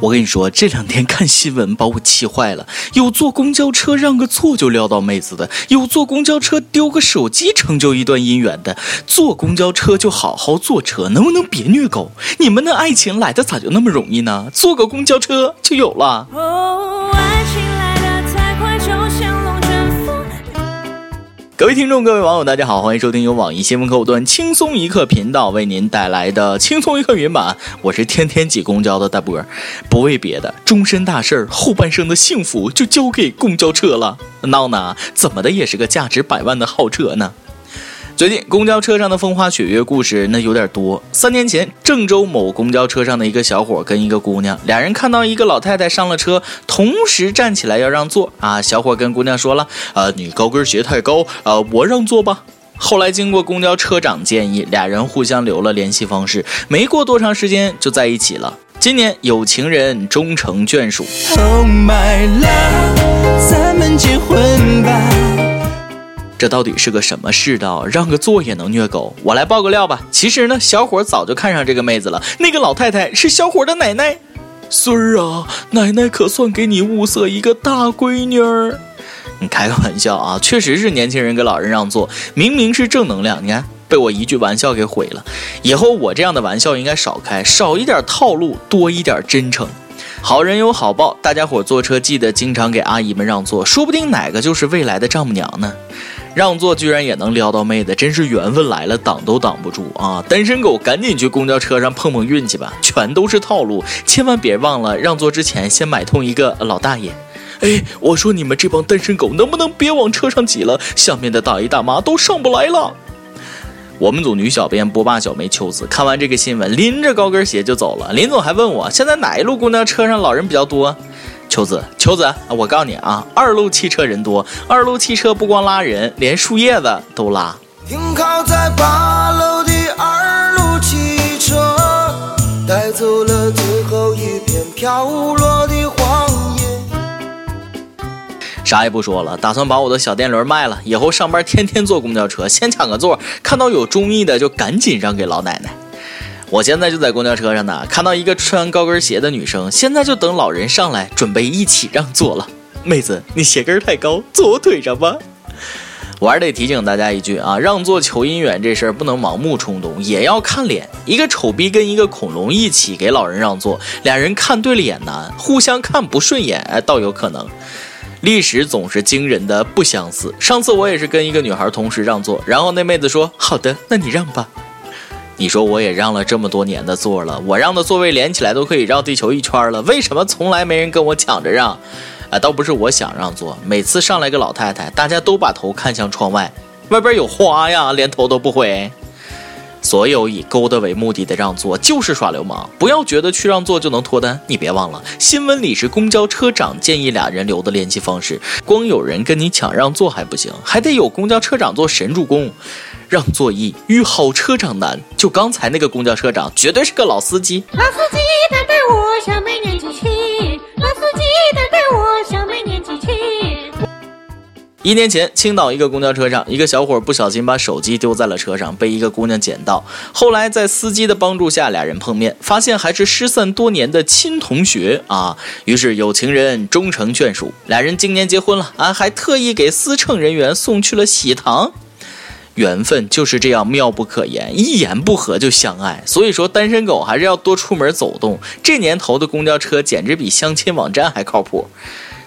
我跟你说，这两天看新闻把我气坏了。有坐公交车让个座就撩到妹子的，有坐公交车丢个手机成就一段姻缘的。坐公交车就好好坐车，能不能别虐狗？你们的爱情来的咋就那么容易呢？坐个公交车就有了。各位听众，各位网友，大家好，欢迎收听由网易新闻客户端轻松一刻频道为您带来的轻松一刻云版。我是天天挤公交的大波，不为别的，终身大事儿，后半生的幸福就交给公交车了。闹呢？怎么的也是个价值百万的好车呢？最近公交车上的风花雪月故事那有点多。三年前，郑州某公交车上的一个小伙跟一个姑娘，俩人看到一个老太太上了车，同时站起来要让座啊。小伙跟姑娘说了：“呃，你高跟鞋太高，呃，我让座吧。”后来经过公交车长建议，俩人互相留了联系方式，没过多长时间就在一起了。今年有情人终成眷属。Oh my love，咱们结婚吧。这到底是个什么世道？让个座也能虐狗？我来爆个料吧。其实呢，小伙早就看上这个妹子了。那个老太太是小伙的奶奶。孙儿啊，奶奶可算给你物色一个大闺女儿。你开个玩笑啊！确实是年轻人给老人让座，明明是正能量，你看被我一句玩笑给毁了。以后我这样的玩笑应该少开，少一点套路，多一点真诚。好人有好报，大家伙坐车记得经常给阿姨们让座，说不定哪个就是未来的丈母娘呢。让座居然也能撩到妹子，真是缘分来了挡都挡不住啊！单身狗赶紧去公交车上碰碰运气吧，全都是套路，千万别忘了让座之前先买通一个老大爷。哎，我说你们这帮单身狗能不能别往车上挤了？下面的大爷大妈都上不来了。我们组女小编波霸小梅秋子看完这个新闻，拎着高跟鞋就走了。林总还问我，现在哪一路公交车上老人比较多？秋子，秋子，我告诉你啊，二路汽车人多，二路汽车不光拉人，连树叶子都拉。停靠在八楼的二路汽车，带走了最后一片飘落的黄叶。啥也不说了，打算把我的小电轮卖了，以后上班天天坐公交车，先抢个座，看到有中意的就赶紧让给老奶奶。我现在就在公交车上呢，看到一个穿高跟鞋的女生，现在就等老人上来，准备一起让座了。妹子，你鞋跟太高，坐我腿上吧。我还是得提醒大家一句啊，让座求姻缘这事儿不能盲目冲动，也要看脸。一个丑逼跟一个恐龙一起给老人让座，俩人看对了眼难，互相看不顺眼，倒有可能。历史总是惊人的不相似。上次我也是跟一个女孩同时让座，然后那妹子说：“好的，那你让吧。”你说我也让了这么多年的座了，我让的座位连起来都可以绕地球一圈了，为什么从来没人跟我抢着让？啊，倒不是我想让座，每次上来个老太太，大家都把头看向窗外，外边有花呀，连头都不回。所有以勾搭为目的的让座就是耍流氓，不要觉得去让座就能脱单。你别忘了，新闻里是公交车长建议俩人留的联系方式，光有人跟你抢让座还不行，还得有公交车长做神助攻。让座易遇好车长难，就刚才那个公交车长绝对是个老司机。老司机带带我小妹年纪轻，老司机带带我小妹年纪轻。一年前，青岛一个公交车上，一个小伙不小心把手机丢在了车上，被一个姑娘捡到。后来在司机的帮助下，俩人碰面，发现还是失散多年的亲同学啊。于是有情人终成眷属，俩人今年结婚了啊，还特意给司乘人员送去了喜糖。缘分就是这样妙不可言，一言不合就相爱。所以说，单身狗还是要多出门走动。这年头的公交车简直比相亲网站还靠谱。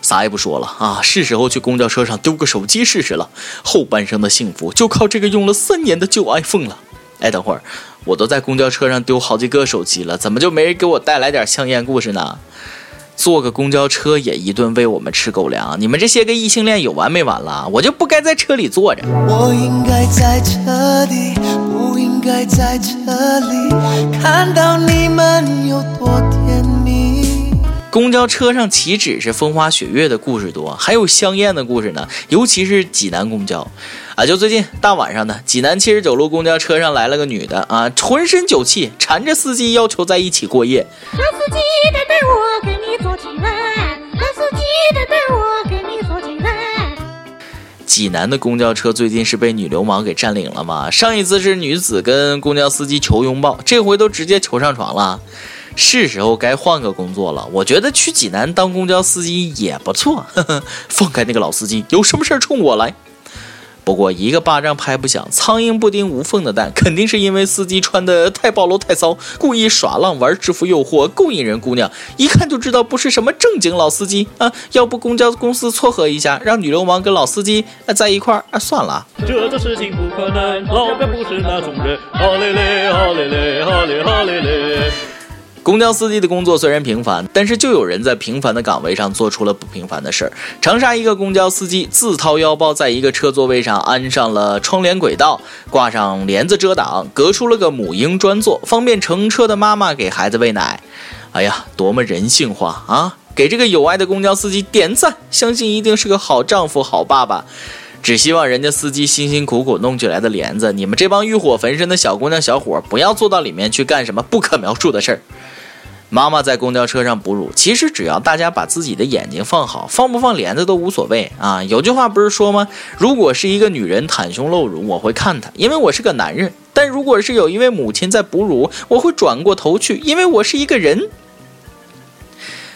啥也不说了啊，是时候去公交车上丢个手机试试了。后半生的幸福就靠这个用了三年的旧 iPhone 了。哎，等会儿，我都在公交车上丢好几个手机了，怎么就没人给我带来点香烟故事呢？坐个公交车也一顿喂我们吃狗粮，你们这些个异性恋有完没完了？我就不该在车里坐着。我应该在车里，不应该在这里，看到你们有多甜。公交车上岂止是风花雪月的故事多，还有香艳的故事呢。尤其是济南公交，啊，就最近大晚上的，济南七十九路公交车上来了个女的啊，浑身酒气，缠着司机要求在一起过夜。老司机带带我跟你坐进来，老司机带带我跟你坐进来。济南的公交车最近是被女流氓给占领了吗？上一次是女子跟公交司机求拥抱，这回都直接求上床了。是时候该换个工作了。我觉得去济南当公交司机也不错。呵呵，放开那个老司机，有什么事儿冲我来。不过一个巴掌拍不响，苍蝇不叮无缝的蛋，肯定是因为司机穿的太暴露太骚，故意耍浪玩制服诱惑，勾引人姑娘，一看就知道不是什么正经老司机啊！要不公交公司撮合一下，让女流氓跟老司机在一块儿啊？算了，这个事情不可能，老表不是那种人。好嘞嘞，好嘞嘞，好嘞好嘞嘞。公交司机的工作虽然平凡，但是就有人在平凡的岗位上做出了不平凡的事儿。长沙一个公交司机自掏腰包，在一个车座位上安上了窗帘轨道，挂上帘子遮挡，隔出了个母婴专座，方便乘车的妈妈给孩子喂奶。哎呀，多么人性化啊！给这个有爱的公交司机点赞，相信一定是个好丈夫、好爸爸。只希望人家司机辛辛苦苦弄起来的帘子，你们这帮欲火焚身的小姑娘、小伙不要坐到里面去干什么不可描述的事儿。妈妈在公交车上哺乳，其实只要大家把自己的眼睛放好，放不放帘子都无所谓啊。有句话不是说吗？如果是一个女人袒胸露乳，我会看她，因为我是个男人；但如果是有一位母亲在哺乳，我会转过头去，因为我是一个人。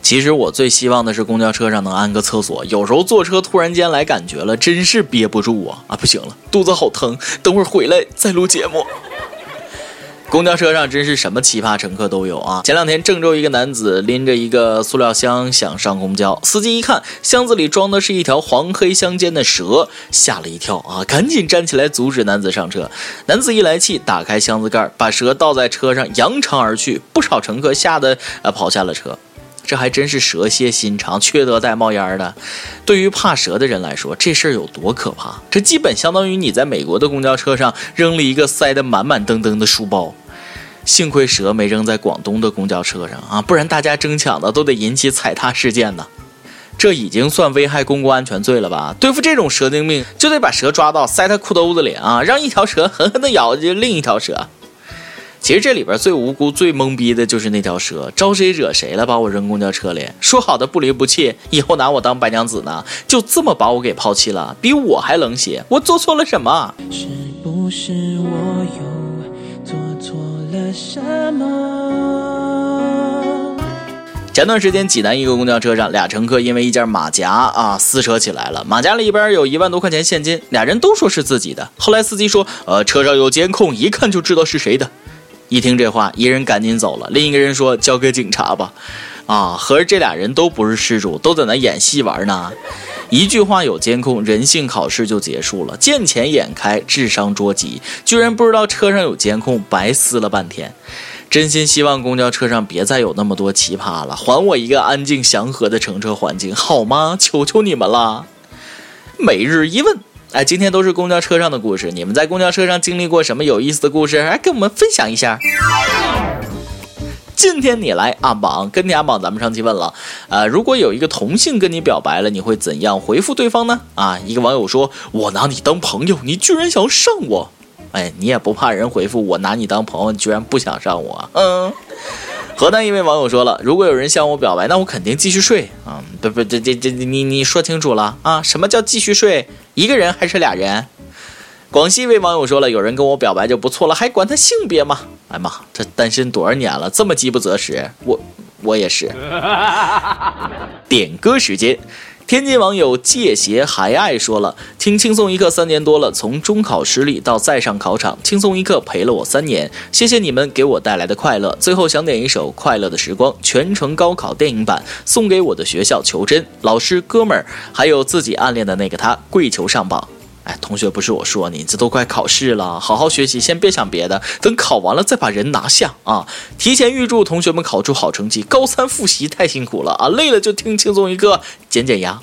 其实我最希望的是公交车上能安个厕所，有时候坐车突然间来感觉了，真是憋不住啊啊！不行了，肚子好疼，等会儿回来再录节目。公交车上真是什么奇葩乘客都有啊！前两天郑州一个男子拎着一个塑料箱想上公交，司机一看箱子里装的是一条黄黑相间的蛇，吓了一跳啊，赶紧站起来阻止男子上车。男子一来气，打开箱子盖，把蛇倒在车上，扬长而去。不少乘客吓得呃跑下了车。这还真是蛇蝎心肠，缺德带冒烟的。对于怕蛇的人来说，这事儿有多可怕？这基本相当于你在美国的公交车上扔了一个塞得满满登登的书包。幸亏蛇没扔在广东的公交车上啊，不然大家争抢的都得引起踩踏事件呢。这已经算危害公共安全罪了吧？对付这种蛇精病，就得把蛇抓到塞他裤兜子里啊，让一条蛇狠狠地咬另一条蛇。其实这里边最无辜、最懵逼的就是那条蛇，招谁惹谁了？把我扔公交车里，说好的不离不弃，以后拿我当白娘子呢？就这么把我给抛弃了，比我还冷血，我做错了什么？是不是我又做错了什么？前段时间济南一个公交车上，俩乘客因为一件马甲啊撕扯起来了，马甲里边有一万多块钱现金，俩人都说是自己的。后来司机说，呃，车上有监控，一看就知道是谁的。一听这话，一人赶紧走了，另一个人说：“交给警察吧。”啊，合着这俩人都不是失主，都在那演戏玩呢。一句话有监控，人性考试就结束了，见钱眼开，智商捉急，居然不知道车上有监控，白撕了半天。真心希望公交车上别再有那么多奇葩了，还我一个安静祥和的乘车环境好吗？求求你们了。每日一问。哎，今天都是公交车上的故事。你们在公交车上经历过什么有意思的故事？来跟我们分享一下。今天你来阿榜，跟你阿榜，咱们上期问了，呃，如果有一个同性跟你表白了，你会怎样回复对方呢？啊，一个网友说：“我拿你当朋友，你居然想上我。”哎，你也不怕人回复我拿你当朋友，你居然不想上我？嗯。河南一位网友说了：“如果有人向我表白，那我肯定继续睡啊！不不，这这这，你你说清楚了啊？什么叫继续睡？一个人还是俩人？”广西一位网友说了：“有人跟我表白就不错了，还管他性别吗？哎妈，这单身多少年了，这么饥不择食，我我也是。点歌时间。”天津网友借鞋还爱说了：“听轻松一刻三年多了，从中考失利到再上考场，轻松一刻陪了我三年。谢谢你们给我带来的快乐。最后想点一首《快乐的时光》，全程高考电影版，送给我的学校求真老师、哥们儿，还有自己暗恋的那个他，跪求上榜。”哎，同学，不是我说你，这都快考试了，好好学习，先别想别的，等考完了再把人拿下啊！提前预祝同学们考出好成绩，高三复习太辛苦了啊，累了就听轻松一刻，减减压。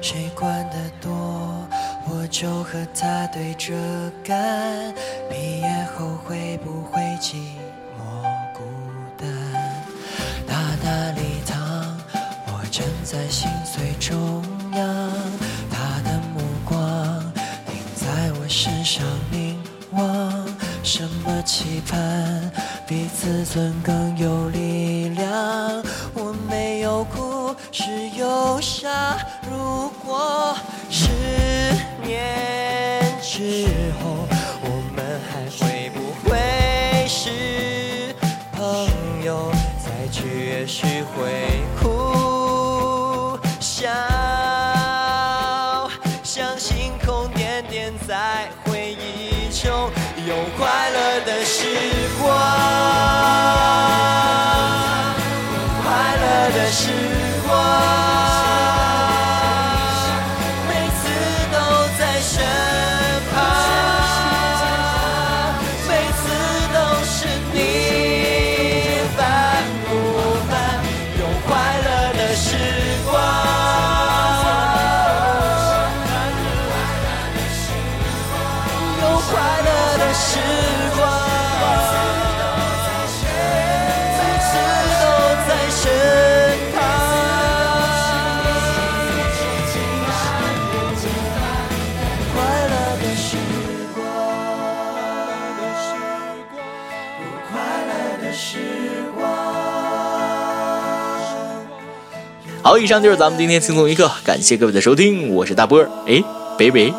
谁管得多，我就和他对着干。毕业后会不会寂寞孤单？大大礼堂，我站在心碎中央。他的目光停在我身上凝望。什么期盼比自尊更有力量？我没有哭，是忧伤。如好，以上就是咱们今天轻松一刻，感谢各位的收听，我是大波儿，哎，北北。